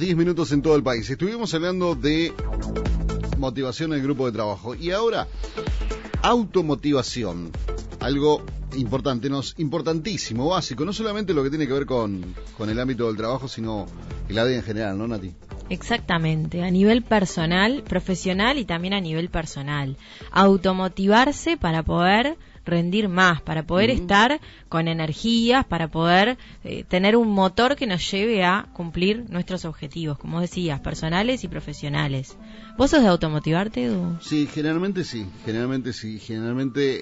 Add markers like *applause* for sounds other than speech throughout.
10 minutos en todo el país. Estuvimos hablando de motivación en el grupo de trabajo. Y ahora, automotivación. Algo importante, nos, importantísimo, básico. No solamente lo que tiene que ver con, con el ámbito del trabajo, sino el ADN en general, ¿no, Nati? Exactamente, a nivel personal, profesional y también a nivel personal. Automotivarse para poder rendir más, para poder estar con energías, para poder eh, tener un motor que nos lleve a cumplir nuestros objetivos, como decías, personales y profesionales. ¿Vos sos de automotivarte, Edu? Sí, generalmente sí, generalmente sí, generalmente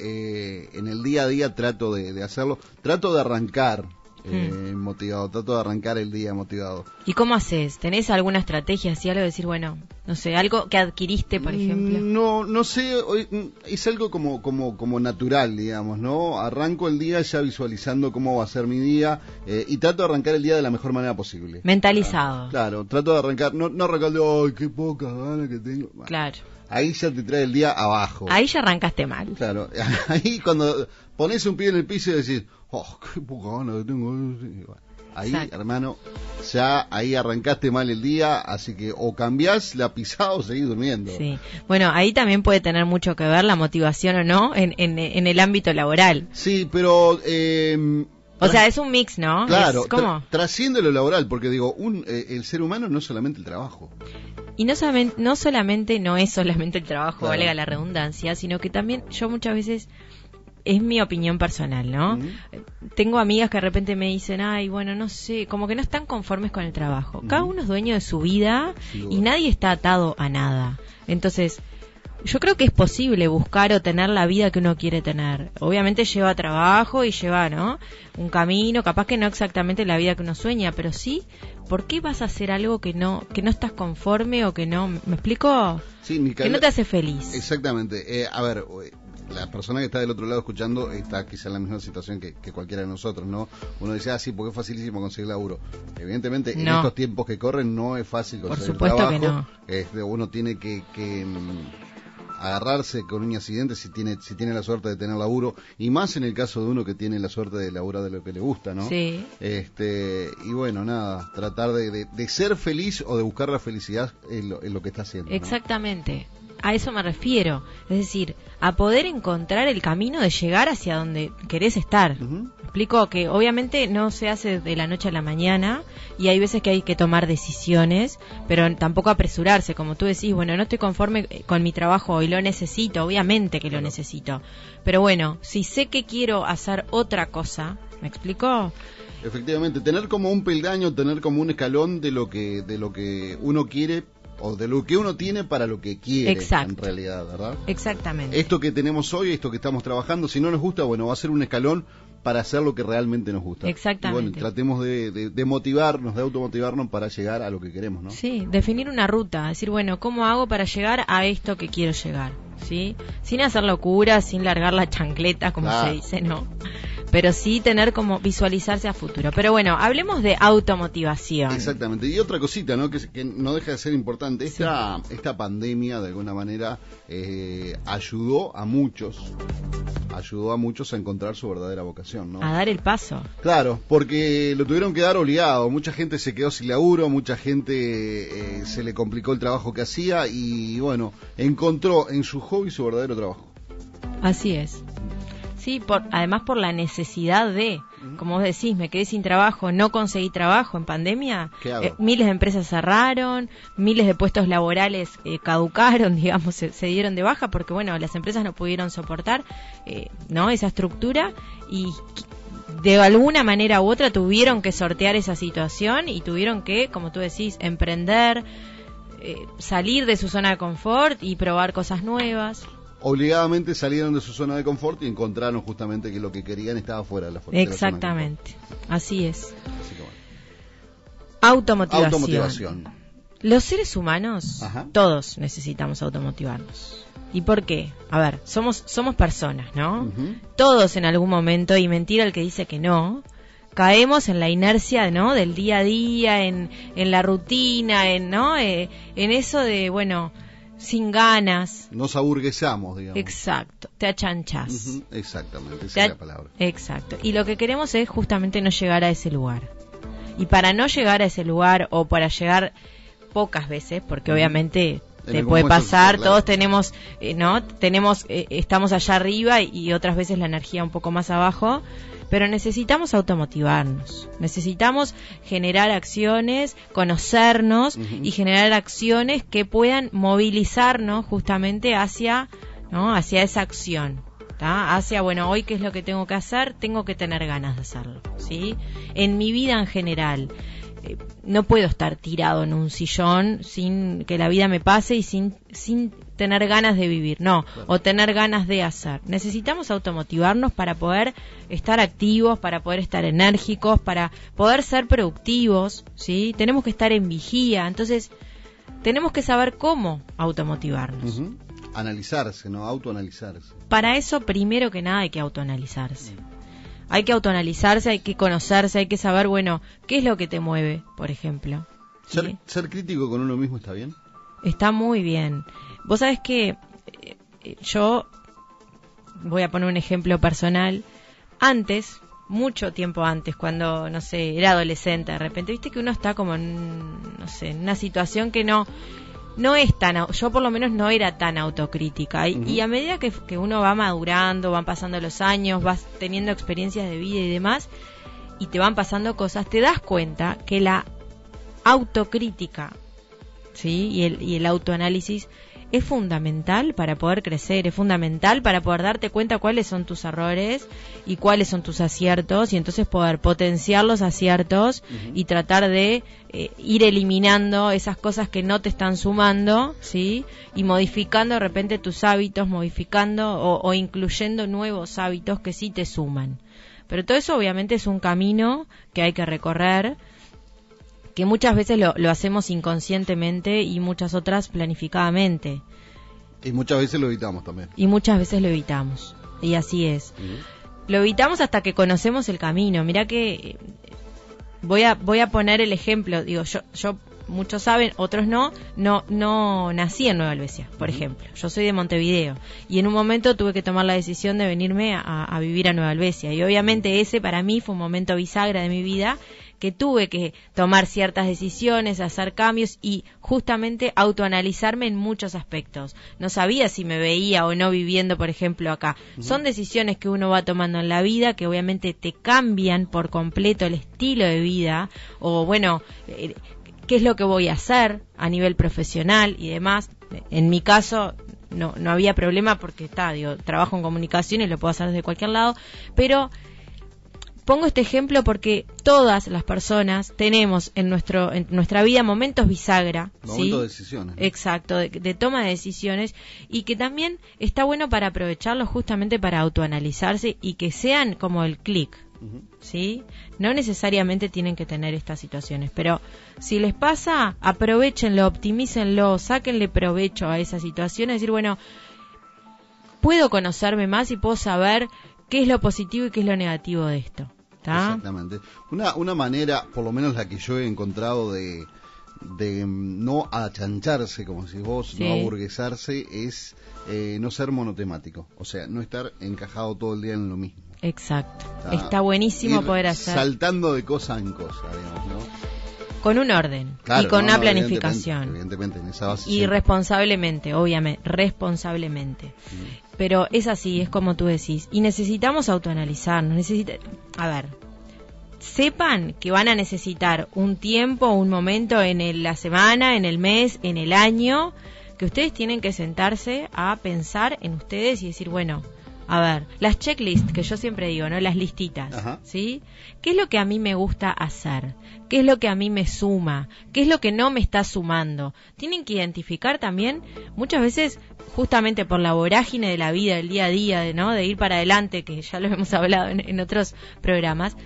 eh, en el día a día trato de hacerlo, trato de arrancar eh, motivado, trato de arrancar el día motivado. ¿Y cómo haces? ¿Tenés alguna estrategia, así algo de decir, bueno, no sé, algo que adquiriste, por mm, ejemplo? No, no sé, mm, es algo como, como, como natural, digamos, ¿no? Arranco el día ya visualizando cómo va a ser mi día eh, y trato de arrancar el día de la mejor manera posible. Mentalizado. Claro, trato de arrancar, no, no arrancar de, ay, qué pocas ganas que tengo. Claro ahí ya te trae el día abajo. Ahí ya arrancaste mal. Claro, *laughs* ahí cuando pones un pie en el piso y decís, oh, qué poca gana que tengo. Ahí, hermano, ya ahí arrancaste mal el día, así que o cambiás la pisada o seguís durmiendo. Sí. Bueno, ahí también puede tener mucho que ver la motivación o no en, en, el ámbito laboral. Sí, pero... Eh, o sea, es un mix, ¿no? Claro, trasciende lo laboral, porque digo, un, eh, el ser humano no es solamente el trabajo. Y no solamente, no solamente no es solamente el trabajo, valga la redundancia, sino que también yo muchas veces es mi opinión personal, ¿no? Tengo amigas que de repente me dicen, ay, bueno, no sé, como que no están conformes con el trabajo. Cada uno es dueño de su vida y nadie está atado a nada. Entonces, yo creo que es posible buscar o tener la vida que uno quiere tener. Obviamente lleva trabajo y lleva, ¿no? Un camino, capaz que no exactamente la vida que uno sueña, pero sí, ¿por qué vas a hacer algo que no que no estás conforme o que no, ¿me explico? Sí, que no te hace feliz. Exactamente. Eh, a ver, la persona que está del otro lado escuchando está quizá en la misma situación que, cualquiera de nosotros, ¿no? Uno dice, ah, sí, porque es facilísimo conseguir laburo. Evidentemente, en estos tiempos que corren no es fácil conseguir Por supuesto Que no. Este, uno tiene que, que mm, agarrarse con un accidente si tiene si tiene la suerte de tener laburo y más en el caso de uno que tiene la suerte de laburar de lo que le gusta no sí este y bueno nada tratar de, de, ser feliz o de buscar la felicidad en lo, en lo que está haciendo exactamente a eso me refiero. Es decir, a poder encontrar el camino de llegar hacia donde querés estar. Explico que obviamente no se hace de la noche a la mañana y hay veces que hay que tomar decisiones, pero tampoco apresurarse. Como tú decís, bueno, no estoy conforme con mi trabajo y lo necesito, obviamente que lo necesito. Pero bueno, si sé que quiero hacer otra cosa, ¿me explico? Efectivamente, tener como un peldaño, tener como un escalón de lo que de lo que uno quiere o de lo que uno tiene para lo que quiere en realidad, ¿verdad? Exactamente. Esto que tenemos hoy, esto que estamos trabajando, si no nos gusta, bueno, va a ser un escalón para hacer lo que realmente nos gusta. Exactamente. bueno, tratemos de, de, motivarnos, de automotivarnos para llegar a lo que queremos, ¿no? Sí, definir una ruta, decir, bueno, ¿cómo hago para llegar a esto que quiero llegar? ¿Sí? Sin hacer locura, sin largar la chancleta, como se dice, ¿no? Pero sí tener como visualizarse a futuro. Pero bueno, hablemos de automotivación. Exactamente. Y otra cosita, ¿no? Que, no deja de ser importante. Esta, esta pandemia, de alguna manera, eh, ayudó a muchos, ayudó a muchos a encontrar su verdadera vocación, ¿no? A dar el paso. Claro, porque lo tuvieron que dar obligado. Mucha gente se quedó sin laburo, mucha gente eh, se le complicó el trabajo que hacía y, bueno, encontró en su hobby su verdadero trabajo. Así es. Sí, por, además por la necesidad de, como vos decís, me quedé sin trabajo, no conseguí trabajo en pandemia, eh, miles de empresas cerraron, miles de puestos laborales eh, caducaron, *laughs* digamos, se, dieron de baja porque, bueno, las empresas no pudieron soportar, eh, ¿no? Esa estructura y de alguna manera u otra tuvieron que sortear esa situación y tuvieron que, como tú decís, emprender, salir de su zona de confort y probar cosas nuevas obligadamente salieron de su zona de confort y encontraron justamente que lo que querían estaba fuera de la fuerza. Exactamente, así es. Automotivación. Los seres humanos, todos necesitamos automotivarnos. ¿Y por qué? A ver, somos, somos personas, ¿no? Todos en algún momento, y mentira el que dice que no, caemos en la inercia, ¿no? Del día a día, en, en la rutina, en, ¿no? Eh, en eso de, bueno, sin ganas. Nos aburguesamos, digamos. Exacto, te achanchas. Exactamente, esa es la palabra. Exacto. Y lo que queremos es justamente no llegar a ese lugar. Y para no llegar a ese lugar o para llegar pocas veces, porque obviamente te puede pasar, todos tenemos, eh, ¿no? Tenemos, eh, estamos allá arriba y, otras veces la energía un poco más abajo, pero necesitamos automotivarnos, necesitamos generar acciones, conocernos y generar acciones que puedan movilizarnos justamente hacia, ¿no? Hacia esa acción. Hacia, bueno, hoy qué es lo que tengo que hacer, tengo que tener ganas de hacerlo, ¿sí? En mi vida en general, no puedo estar tirado en un sillón sin que la vida me pase y sin, sin tener ganas de vivir, no, o tener ganas de hacer. Necesitamos automotivarnos para poder estar activos, para poder estar enérgicos, para poder ser productivos, ¿sí? Tenemos que estar en vigía, entonces tenemos que saber cómo automotivarnos. Analizarse, ¿no? Autoanalizarse. Para eso, primero que nada, hay que autoanalizarse. Hay que autoanalizarse, hay que conocerse, hay que saber, bueno, qué es lo que te mueve, por ejemplo. Ser, crítico con uno mismo está bien. Está muy bien. Vos sabés que eh, yo voy a poner un ejemplo personal. Antes, mucho tiempo antes, cuando, no sé, era adolescente, de repente, viste que uno está como en, no sé, en una situación que no, no es tan, yo por lo menos no era tan autocrítica. Y, a medida que, que, uno va madurando, van pasando los años, vas teniendo experiencias de vida y demás, y te van pasando cosas, te das cuenta que la autocrítica, ¿sí? Y el, y el autoanálisis es fundamental para poder crecer, es fundamental para poder darte cuenta cuáles son tus errores y cuáles son tus aciertos y entonces poder potenciar los aciertos y tratar de eh, ir eliminando esas cosas que no te están sumando, ¿sí? Y modificando de repente tus hábitos, modificando o, o incluyendo nuevos hábitos que sí te suman. Pero todo eso obviamente es un camino que hay que recorrer que muchas veces lo, lo, hacemos inconscientemente y muchas otras planificadamente. Y muchas veces lo evitamos también. Y muchas veces lo evitamos. Y así es. Lo evitamos hasta que conocemos el camino. Mira que eh, voy a voy a poner el ejemplo. Digo, yo yo muchos saben, otros no, no, no nací en Nueva Albesia, por ejemplo. Yo soy de Montevideo y en un momento tuve que tomar la decisión de venirme a, a, vivir a Nueva Albesia. Y obviamente ese para mí fue un momento bisagra de mi vida que tuve que tomar ciertas decisiones, hacer cambios y justamente autoanalizarme en muchos aspectos. No sabía si me veía o no viviendo, por ejemplo, acá. Son decisiones que uno va tomando en la vida que obviamente te cambian por completo el estilo de vida o bueno, eh, qué es lo que voy a hacer a nivel profesional y demás. En mi caso, no, no había problema porque está, digo, trabajo en comunicación y lo puedo hacer desde cualquier lado, pero Pongo este ejemplo porque todas las personas tenemos en, nuestro, en nuestra vida momentos bisagra. Momentos de decisiones. Exacto, de, toma de decisiones y que también está bueno para aprovecharlos justamente para autoanalizarse y que sean como el clic. ¿Sí? No necesariamente tienen que tener estas situaciones, pero si les pasa, aprovechenlo, optimícenlo, sáquenle provecho a esa situación, es decir, bueno, puedo conocerme más y puedo saber qué es lo positivo y qué es lo negativo de esto. Exactamente. Una, una manera, por lo menos la que yo he encontrado de, de no achancharse, como si vos, no aburguesarse, es eh, no ser monotemático. O sea, no estar encajado todo el día en lo mismo. Exacto. Está, buenísimo poder hacer. Saltando de cosa en cosa, digamos, ¿no? Con un orden y con una planificación. Evidentemente, en esa base. Y responsablemente, obviamente, responsablemente. Pero es así, es como tú decís. Y necesitamos autoanalizarnos. Necesita... A ver, sepan que van a necesitar un tiempo, un momento en la semana, en el mes, en el año, que ustedes tienen que sentarse a pensar en ustedes y decir, bueno, a ver, las checklists que yo siempre digo, ¿no? Las listitas, ¿sí? ¿Qué es lo que a mí me gusta hacer? ¿Qué es lo que a mí me suma? ¿Qué es lo que no me está sumando? Tienen que identificar también, muchas veces, justamente por la vorágine de la vida, del día a día, ¿no? De ir para adelante, que ya lo *laughs* hemos hablado en, otros programas,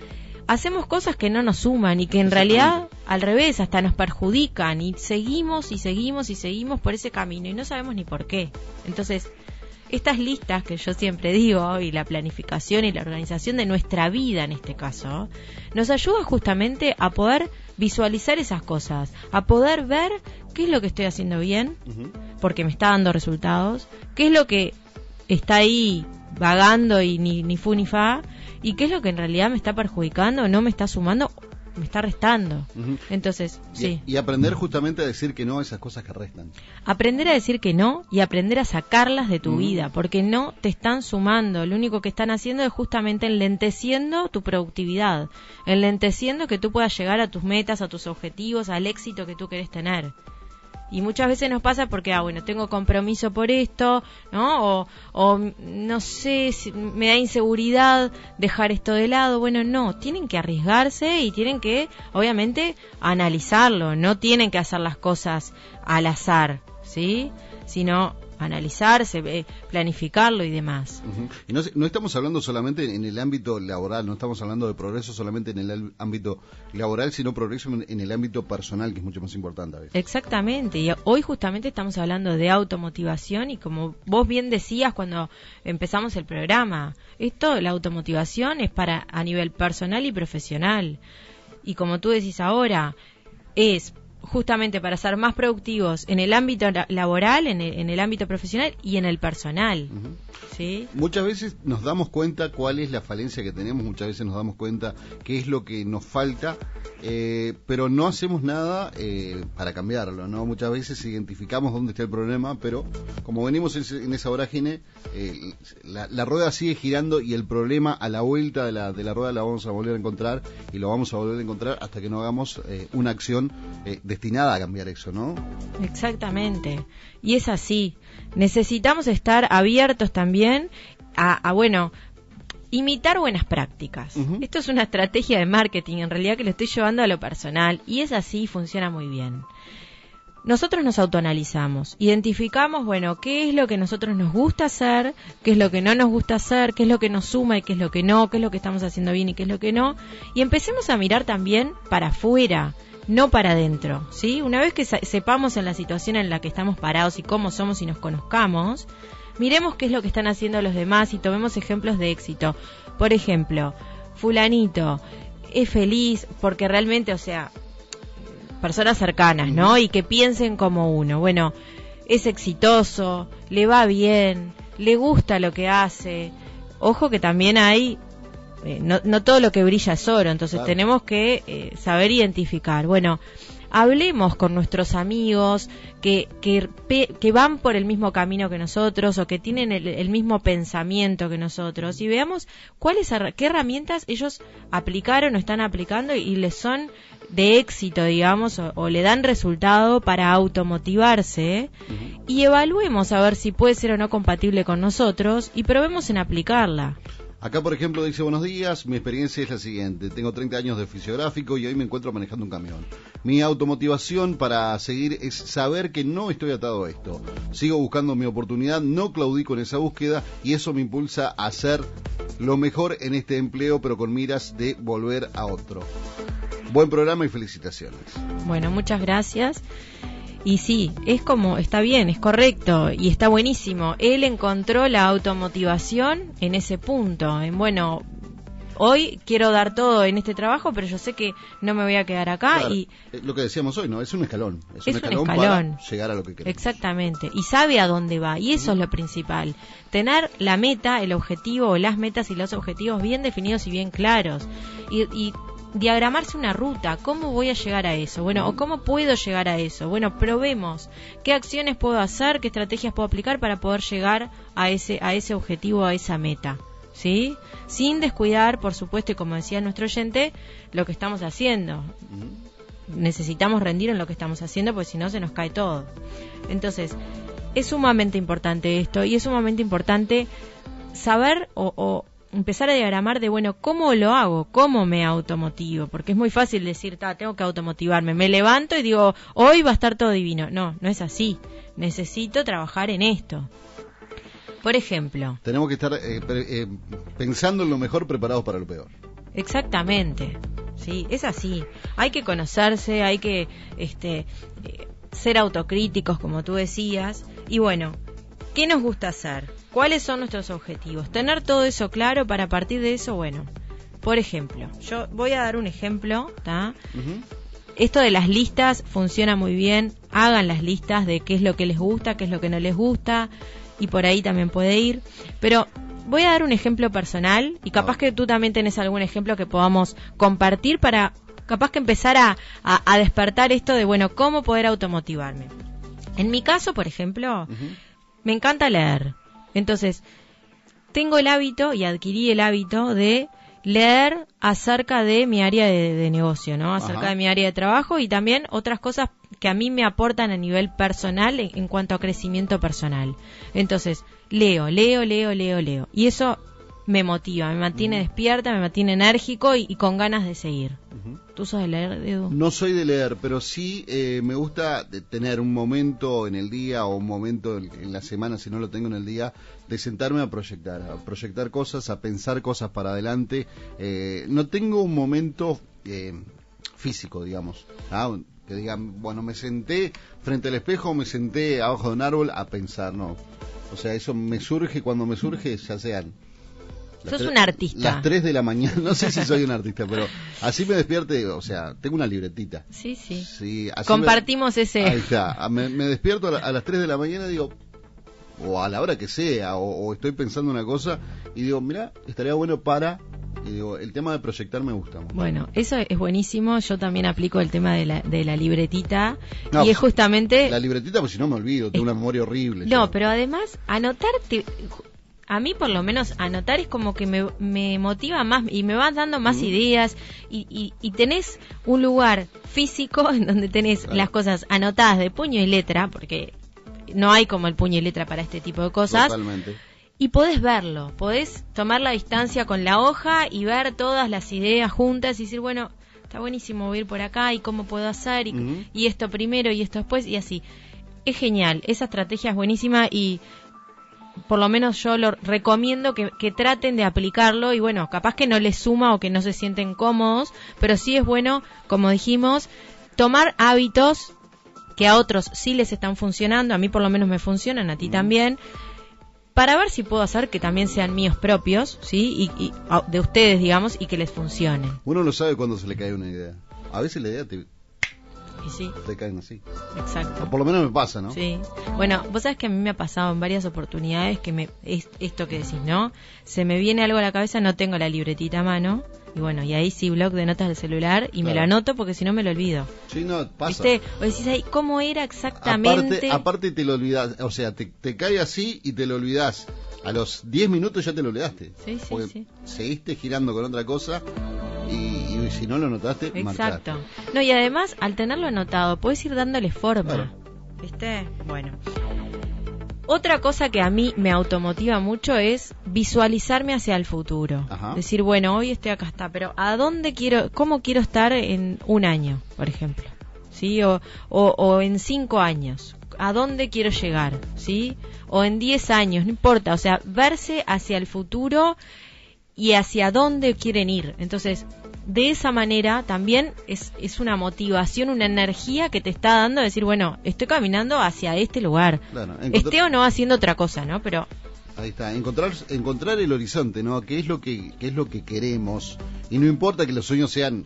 hacemos cosas que no nos suman y que en realidad al revés hasta nos perjudican y seguimos y seguimos y seguimos por ese camino y no sabemos ni por qué. Entonces, estas listas que yo siempre digo y la planificación y la organización de nuestra vida en este caso nos ayuda justamente a poder visualizar esas cosas, a poder ver qué es lo que estoy haciendo bien, porque me está dando resultados, qué es lo que está ahí vagando y ni, ni fu ni fa, y qué es lo que en realidad me está perjudicando, no me está sumando me está restando. Entonces, sí. Y aprender justamente a decir que no a esas cosas que restan. Aprender a decir que no y aprender a sacarlas de tu vida, porque no te están sumando. Lo único que están haciendo es justamente enlenteciendo tu productividad, enlenteciendo que tú puedas llegar a tus metas, a tus objetivos, al éxito que tú querés tener. Y muchas veces nos pasa porque, ah, bueno, tengo compromiso por esto, ¿no? O, no sé, si me da inseguridad dejar esto de lado. Bueno, no, tienen que arriesgarse y tienen que, obviamente, analizarlo. No tienen que hacer las cosas al azar, ¿sí? Sino analizarse, planificarlo y demás. Y no, estamos hablando solamente en el ámbito laboral, no estamos hablando de progreso solamente en el ámbito laboral, sino progreso en, el ámbito personal, que es mucho más importante. Exactamente, y hoy justamente estamos hablando de automotivación y como vos bien decías cuando empezamos el programa, esto, la automotivación es para a nivel personal y profesional. Y como tú decís ahora, es justamente para ser más productivos en el ámbito laboral, en el, ámbito profesional y en el personal. ¿sí? Muchas veces nos damos cuenta cuál es la falencia que tenemos, muchas veces nos damos cuenta qué es lo que nos falta, eh, pero no hacemos nada eh, para cambiarlo. ¿no? Muchas veces identificamos dónde está el problema, pero como venimos en, esa vorágine, eh, la, rueda sigue girando y el problema a la vuelta de la, de la rueda la vamos a volver a encontrar y lo vamos a volver a encontrar hasta que no hagamos una acción de destinada a cambiar eso, ¿no? Exactamente. Y es así. Necesitamos estar abiertos también a, bueno, imitar buenas prácticas. Esto es una estrategia de marketing, en realidad que lo estoy llevando a lo personal y es así, funciona muy bien. Nosotros nos autoanalizamos, identificamos, bueno, qué es lo que nosotros nos gusta hacer, qué es lo que no nos gusta hacer, qué es lo que nos suma y qué es lo que no, qué es lo que estamos haciendo bien y qué es lo que no, y empecemos a mirar también para afuera, no para adentro, ¿sí? Una vez que sepamos en la situación en la que estamos parados y cómo somos y nos conozcamos, miremos qué es lo que están haciendo los demás y tomemos ejemplos de éxito. Por ejemplo, fulanito es feliz porque realmente, o sea, personas cercanas, ¿no? Y que piensen como uno. Bueno, es exitoso, le va bien, le gusta lo que hace. Ojo que también hay eh, no, no, todo lo que brilla es oro, entonces tenemos que eh, saber identificar. Bueno, hablemos con nuestros amigos que, que, que, van por el mismo camino que nosotros o que tienen el, mismo pensamiento que nosotros y veamos cuáles qué herramientas ellos aplicaron o están aplicando y les son de éxito, digamos, o, le dan resultado para automotivarse y evaluemos a ver si puede ser o no compatible con nosotros y probemos en aplicarla. Acá, por ejemplo, dice buenos días, mi experiencia es la siguiente. Tengo 30 años de fisiográfico y hoy me encuentro manejando un camión. Mi automotivación para seguir es saber que no estoy atado a esto. Sigo buscando mi oportunidad, no claudico en esa búsqueda y eso me impulsa a hacer lo mejor en este empleo, pero con miras de volver a otro. Buen programa y felicitaciones. Bueno, muchas gracias. Y sí, es como, está bien, es correcto y está buenísimo. Él encontró la automotivación en ese punto, en bueno, hoy quiero dar todo en este trabajo, pero yo sé que no me voy a quedar acá y lo que decíamos hoy, no, es un escalón, es, un, escalón para llegar a lo que queremos. Exactamente, y sabe a dónde va y eso es lo principal. Tener la meta, el objetivo o las metas y los objetivos bien definidos y bien claros. Y, y diagramarse una ruta, ¿cómo voy a llegar a eso? Bueno, o cómo puedo llegar a eso. Bueno, probemos qué acciones puedo hacer, qué estrategias puedo aplicar para poder llegar a ese a ese objetivo, a esa meta. ¿Sí? Sin descuidar, por supuesto, y como decía nuestro oyente, lo que estamos haciendo. Necesitamos rendir en lo que estamos haciendo, porque si no se nos cae todo. Entonces, es sumamente importante esto y es sumamente importante saber o empezar a diagramar de, bueno, ¿cómo lo hago? ¿Cómo me automotivo? Porque es muy fácil decir, tengo que automotivarme. Me levanto y digo, hoy va a estar todo divino. No, no es así. Necesito trabajar en esto. Por ejemplo. Tenemos que estar eh, eh, pensando en lo mejor, preparados para lo peor. Exactamente. Sí, es así. Hay que conocerse, hay que este, eh, ser autocríticos, como tú decías. Y bueno, ¿qué nos gusta hacer? ¿Cuáles son nuestros objetivos? Tener todo eso claro para partir de eso, bueno, por ejemplo, yo voy a dar un ejemplo, ¿está? Esto de las listas funciona muy bien, hagan las listas de qué es lo que les gusta, qué es lo que no les gusta, y por ahí también puede ir, pero voy a dar un ejemplo personal y capaz que tú también tenés algún ejemplo que podamos compartir para capaz que empezar a, a, despertar esto de, bueno, ¿cómo poder automotivarme? En mi caso, por ejemplo, me encanta leer. Entonces, tengo el hábito y adquirí el hábito de leer acerca de mi área de, negocio, ¿no? Acerca de mi área de trabajo y también otras cosas que a mí me aportan a nivel personal en, cuanto a crecimiento personal. Entonces, leo, leo, leo, leo, leo. Y eso me motiva, me mantiene despierta, me mantiene enérgico y, con ganas de seguir. ¿Tú sos de leer, Edu? No soy de leer, pero sí eh, me gusta tener un momento en el día o un momento en, la semana, si no lo tengo en el día, de sentarme a proyectar, a proyectar cosas, a pensar cosas para adelante. Eh, no tengo un momento eh, físico, digamos. ¿ah? que digan, bueno, me senté frente al espejo, me senté abajo de un árbol a pensar, no. O sea, eso me surge cuando me surge, ya sean Sos un artista. Las 3 de la mañana, no sé si soy un artista, pero así me despierte, o sea, tengo una libretita. Sí, sí. Compartimos ese. Ahí está. Me, despierto a, las 3 de la mañana y digo, o a la hora que sea, o, estoy pensando una cosa y digo, mira, estaría bueno para y digo, el tema de proyectar me gusta. Bueno, eso es buenísimo. Yo también aplico el tema de la, de la libretita. y es justamente. La libretita, pues si no me olvido, tengo una memoria horrible. No, pero además, anotarte a mí por lo menos anotar es como que me, me motiva más y me vas dando más ideas y, y, tenés un lugar físico *laughs* en donde tenés las cosas anotadas de puño y letra, porque no hay como el puño y letra para este tipo de cosas. Totalmente. Y podés verlo, podés tomar la distancia con la hoja y ver todas las ideas juntas y decir, bueno, está buenísimo, ir por acá y cómo puedo hacer y, y esto primero y esto después y así. Es genial, esa estrategia es buenísima y por lo menos yo lo recomiendo que, traten de aplicarlo y bueno, capaz que no les suma o que no se sienten cómodos, pero sí es bueno, como dijimos, tomar hábitos que a otros sí les están funcionando, a mí por lo menos me funcionan, a ti también, para ver si puedo hacer que también sean míos propios, ¿sí? Y, de ustedes, digamos, y que les funcionen. Uno no sabe cuándo se le cae una idea. A veces la idea te, y sí. Te caen así. Exacto. O por lo menos me pasa, ¿no? Sí. Bueno, vos sabés que a mí me ha pasado en varias oportunidades que me es esto que decís, ¿no? Se me viene algo a la cabeza, no tengo la libretita a mano. Y bueno, y ahí sí, blog de notas del celular y me lo anoto porque si no me lo olvido. Sí, no, pasa. ¿Viste? O decís ahí, ¿cómo era exactamente? Aparte, aparte te lo olvidás, o sea, te, te cae así y te lo olvidás. A los 10 minutos ya te lo olvidaste. Sí, sí, sí. Seguiste girando con otra cosa y, si no lo notaste, Exacto. No, y además, al tenerlo anotado, puedes ir dándole forma. ¿Viste? Bueno. Otra cosa que a mí me automotiva mucho es visualizarme hacia el futuro. Decir, bueno, hoy estoy acá está, pero ¿a dónde quiero, cómo quiero estar en un año, por ejemplo? ¿Sí? O, o, o en cinco años. ¿A dónde quiero llegar? ¿Sí? O en diez años, no importa. O sea, verse hacia el futuro y hacia dónde quieren ir. Entonces, de esa manera también es, es una motivación, una energía que te está dando decir, bueno, estoy caminando hacia este lugar. Esté o no haciendo otra cosa, ¿no? Pero Ahí está, encontrar, encontrar el horizonte, ¿no? ¿Qué es lo que qué es lo que queremos? Y no importa que los sueños sean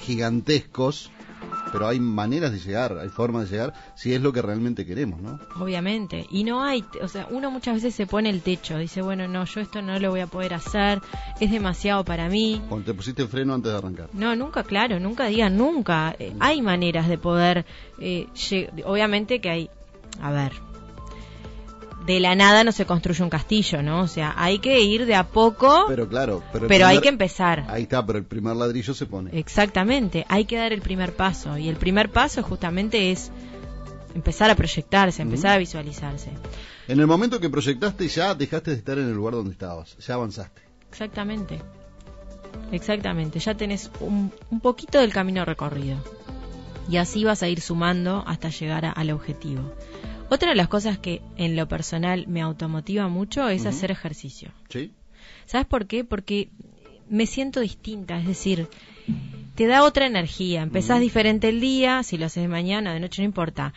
gigantescos, pero hay maneras de llegar, hay formas de llegar, si es lo que realmente queremos, ¿no? Obviamente, y no hay, o sea, uno muchas veces se pone el techo, dice, bueno, no, yo esto no lo voy a poder hacer, es demasiado para mí. Cuando te pusiste el freno antes de arrancar. No, nunca, claro, nunca digan nunca. Eh, hay maneras de poder, eh, obviamente que hay, a ver, de la nada no se construye un castillo, ¿no? O sea, hay que ir de a poco. Pero claro, pero, hay que empezar. Ahí está, pero el primer ladrillo se pone. Exactamente, hay que dar el primer paso y el primer paso justamente es empezar a proyectarse, empezar a visualizarse. En el momento que proyectaste ya dejaste de estar en el lugar donde estabas, ya avanzaste. Exactamente. Exactamente, ya tenés un, un poquito del camino recorrido. Y así vas a ir sumando hasta llegar al objetivo. Otra de las cosas que en lo personal me automotiva mucho es hacer ejercicio. ¿Sí? ¿Sabes por qué? Porque me siento distinta, es decir, te da otra energía, empezás diferente el día, si lo haces de mañana, de noche, no importa.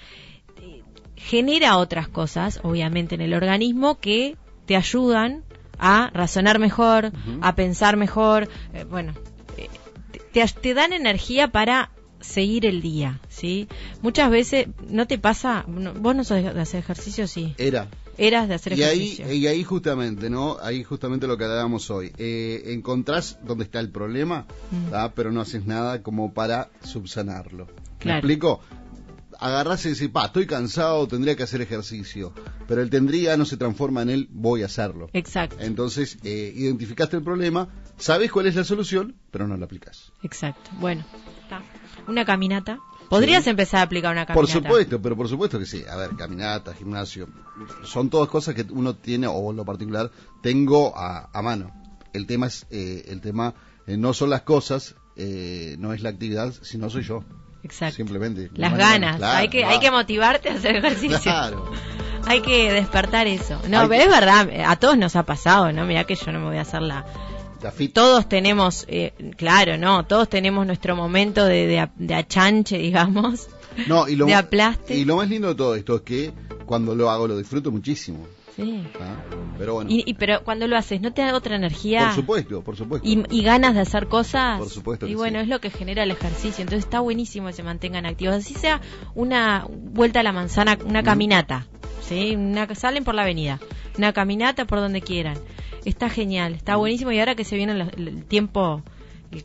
Genera otras cosas, obviamente, en el organismo que te ayudan a razonar mejor, a pensar mejor, eh, bueno, te, te dan energía para seguir el día, ¿sí? Muchas veces, ¿no te pasa? ¿Vos no sos de hacer ejercicio? Sí. Era. Eras de hacer y ejercicio. Ahí, y ahí justamente, ¿no? Ahí justamente lo que hablábamos hoy. Eh, encontrás dónde está el problema, mm. pero no haces nada como para subsanarlo. ¿Me explico? agarrás y decís, pa, estoy cansado, tendría que hacer ejercicio. Pero el tendría no se transforma en el voy a hacerlo. Exacto. Entonces, eh, identificaste el problema, sabes cuál es la solución, pero no la aplicas. Exacto. Bueno, está. Una caminata. Podrías empezar a aplicar una caminata. Por supuesto, pero por supuesto que sí. A ver, caminata, gimnasio, son todas cosas que uno tiene, o en lo particular, tengo a, mano. El tema es, eh, el tema eh, no son las cosas, eh, no es la actividad, sino soy yo. Exacto. Simplemente. Las ganas. hay, que, hay que motivarte a hacer ejercicio. Claro. hay que despertar eso. No, pero es verdad, a todos nos ha pasado, ¿no? Mira que yo no me voy a hacer la... Todos tenemos, eh, claro, ¿no? Todos tenemos nuestro momento de, de, achanche, *laughs* digamos. No, y lo, de aplaste. Y lo más lindo de todo esto es que cuando lo hago lo disfruto muchísimo. Sí. Ah, pero bueno. Y, pero cuando lo haces, ¿no te da otra energía? Por supuesto, por supuesto. Y, ganas de hacer cosas. Por supuesto. y bueno, es lo que genera el ejercicio. Entonces está buenísimo que se mantengan activos. Así sea una vuelta a la manzana, una caminata. ¿Sí? Una, salen por la avenida. Una caminata por donde quieran. Está genial, está buenísimo. Y ahora que se viene el, tiempo,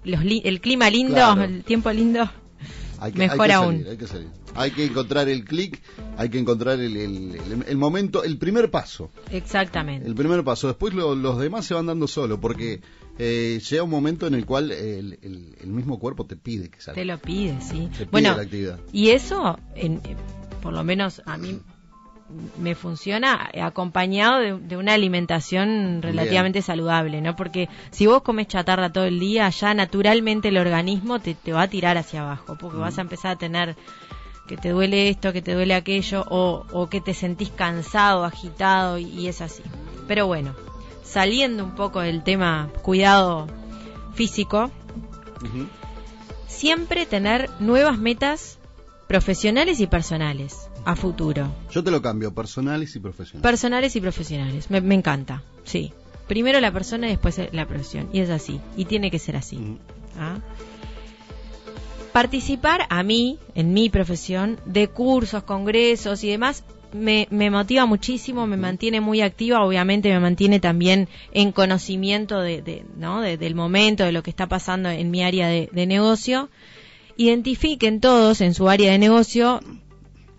el, clima lindo, el tiempo lindo, *laughs* mejor aún. hay que salir hay que encontrar el clic, hay que encontrar el, el, momento, el primer paso. Exactamente. El primer paso. Después los demás se van dando solo, porque eh, llega un momento en el cual el, mismo cuerpo te pide que salga. Te lo pide, sí. Te bueno, la actividad. Y eso, en, por lo menos a mí me funciona acompañado de, una alimentación relativamente saludable, ¿no? Porque si vos comes chatarra todo el día, ya naturalmente el organismo te, te va a tirar hacia abajo, porque vas a empezar a tener que te duele esto, que te duele aquello, o, que te sentís cansado, agitado, y, es así. Pero bueno, saliendo un poco del tema cuidado físico, siempre tener nuevas metas profesionales y personales a futuro. Yo te lo cambio, personales y profesionales. Personales y profesionales, me, encanta, sí. Primero la persona y después la profesión, y es así, y tiene que ser así. ¿Ah? participar a mí, en mi profesión, de cursos, congresos y demás, me, motiva muchísimo, me mantiene muy activa, obviamente me mantiene también en conocimiento de, ¿no? del momento, de lo que está pasando en mi área de, de negocio. Identifiquen todos en su área de negocio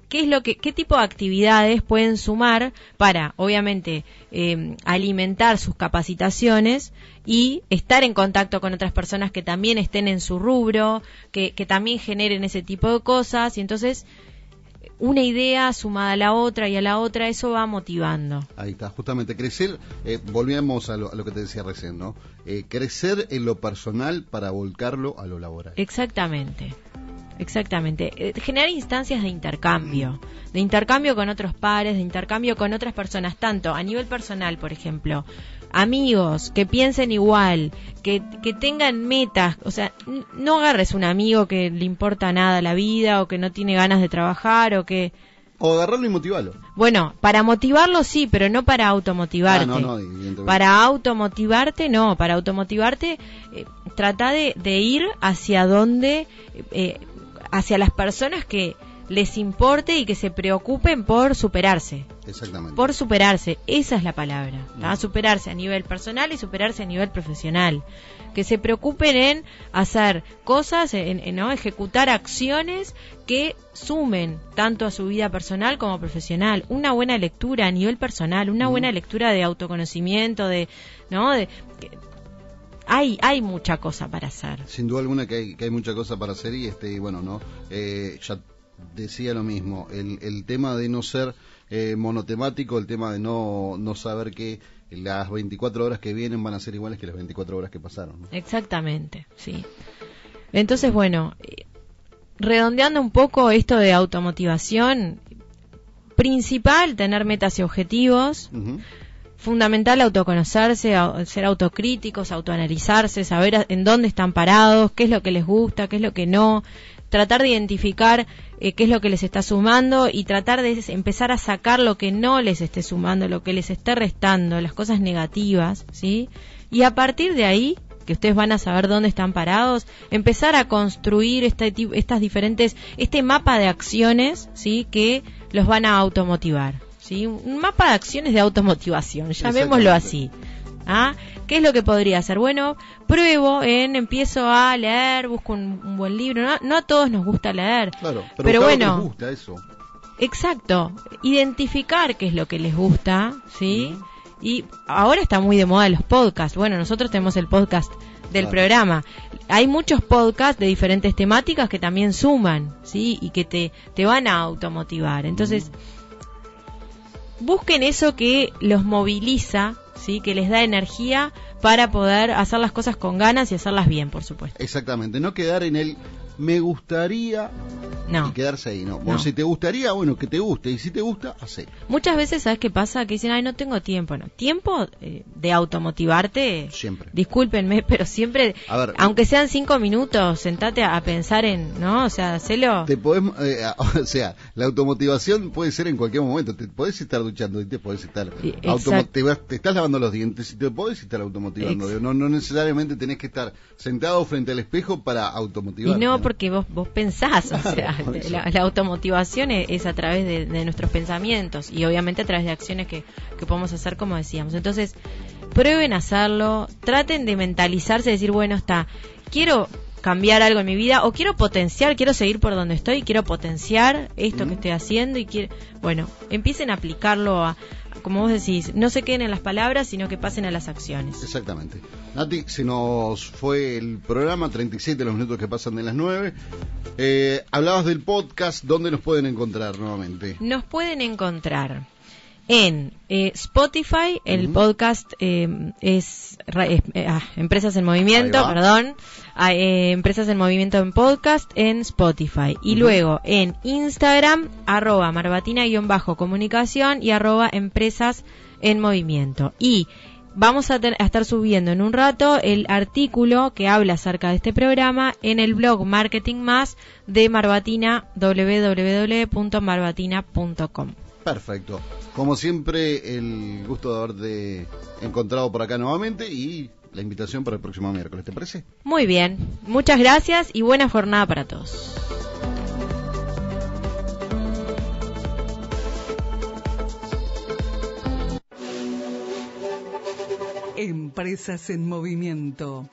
qué es lo que, qué tipo de actividades pueden sumar para, obviamente, eh, alimentar sus capacitaciones y estar en contacto con otras personas que también estén en su rubro, que, que también generen ese tipo de cosas y entonces una idea sumada a la otra y a la otra, eso va motivando. Ahí está, justamente crecer, eh, volvíamos a lo, que te decía recién, ¿no? Eh, crecer en lo personal para volcarlo a lo laboral. Exactamente. Exactamente. Eh, generar instancias de intercambio, de intercambio con otros pares, de intercambio con otras personas, tanto a nivel personal, por ejemplo, amigos que piensen igual, que, que tengan metas, o sea, no agarres un amigo que le importa nada la vida o que no tiene ganas de trabajar o que... O agarrarlo y motivarlo. Bueno, para motivarlo sí, pero no para automotivarte. Ah, no, no, para automotivarte no, para automotivarte eh, trata de, de, ir hacia donde eh, hacia las personas que les importe y que se preocupen por superarse. Exactamente. Por superarse, esa es la palabra. Superarse a nivel personal y superarse a nivel profesional. Que se preocupen en hacer cosas, en, ¿no? ejecutar acciones que sumen tanto a su vida personal como profesional. Una buena lectura a nivel personal, una buena lectura de autoconocimiento, de, ¿no? De, hay, hay mucha cosa para hacer. Sin duda alguna que hay, que hay mucha cosa para hacer y este, bueno, no, eh, ya decía lo mismo, el, el tema de no ser eh, monotemático, el tema de no, no saber que las 24 horas que vienen van a ser iguales que las 24 horas que pasaron. Exactamente, sí. Entonces, bueno, redondeando un poco esto de automotivación, principal, tener metas y objetivos fundamental autoconocerse, ser autocríticos, autoanalizarse, saber en dónde están parados, qué es lo que les gusta, qué es lo que no, tratar de identificar eh, qué es lo que les está sumando y tratar de empezar a sacar lo que no les esté sumando, lo que les esté restando, las cosas negativas, ¿sí? Y a partir de ahí que ustedes van a saber dónde están parados, empezar a construir este, estas diferentes, este mapa de acciones, ¿sí? Que los van a automotivar, ¿sí? Un mapa de acciones de automotivación, llamémoslo así. ¿Ah? ¿Qué es lo que podría hacer? Bueno, pruebo en, empiezo a leer, busco un, buen libro. No, a todos nos gusta leer. Claro, pero, bueno. Nos gusta eso. Exacto. Identificar qué es lo que les gusta, ¿sí? Y ahora está muy de moda los podcasts. Bueno, nosotros tenemos el podcast del programa. Hay muchos podcasts de diferentes temáticas que también suman, ¿sí? Y que te, te van a automotivar. Entonces, busquen eso que los moviliza ¿sí? que les da energía para poder hacer las cosas con ganas y hacerlas bien, por supuesto. Exactamente, no quedar en el me gustaría y quedarse ahí, ¿no? si te gustaría, bueno, que te guste, y si te gusta, hace. Muchas veces, ¿sabes qué pasa? Que dicen, ay, no tengo tiempo, ¿no? Tiempo eh, de automotivarte, siempre. Discúlpenme, *laughs* pero siempre, aunque sean cinco minutos, sentate a, pensar en, ¿no? O sea, hacelo. Te podemos, eh, *laughs* o sea, la automotivación puede ser en cualquier momento, te podés estar duchando y te podés estar, te, estás lavando los dientes y te podés estar automotivando, no, no necesariamente tenés que estar sentado frente al espejo para automotivarte. Y no, porque vos, vos pensás, o sea, la, automotivación es, a través de, nuestros pensamientos y obviamente a través de acciones que, que podemos hacer, como decíamos. Entonces, prueben a hacerlo, traten de mentalizarse, decir, bueno, está, quiero cambiar algo en mi vida o quiero potenciar, quiero seguir por donde estoy, quiero potenciar esto que estoy haciendo y quiero, bueno, empiecen a aplicarlo a, como vos decís, no se queden en las palabras, sino que pasen a las acciones. Exactamente. Nati, se nos fue el programa, 37 de los minutos que pasan de las 9. Eh, hablabas del podcast, ¿dónde nos pueden encontrar nuevamente? Nos pueden encontrar en eh, Spotify, el podcast eh, es eh, ah, Empresas en Movimiento, perdón, ah, Empresas en Movimiento en podcast en Spotify. Y luego en Instagram, arroba marbatina-comunicación y arroba Empresas en Movimiento. Y vamos a, a, estar subiendo en un rato el artículo que habla acerca de este programa en el blog Marketing Más de Marbatina, www.marbatina.com. Perfecto. Como siempre, el gusto de haberte encontrado por acá nuevamente y la invitación para el próximo miércoles, ¿te parece? Muy bien. Muchas gracias y buena jornada para todos. Empresas en movimiento.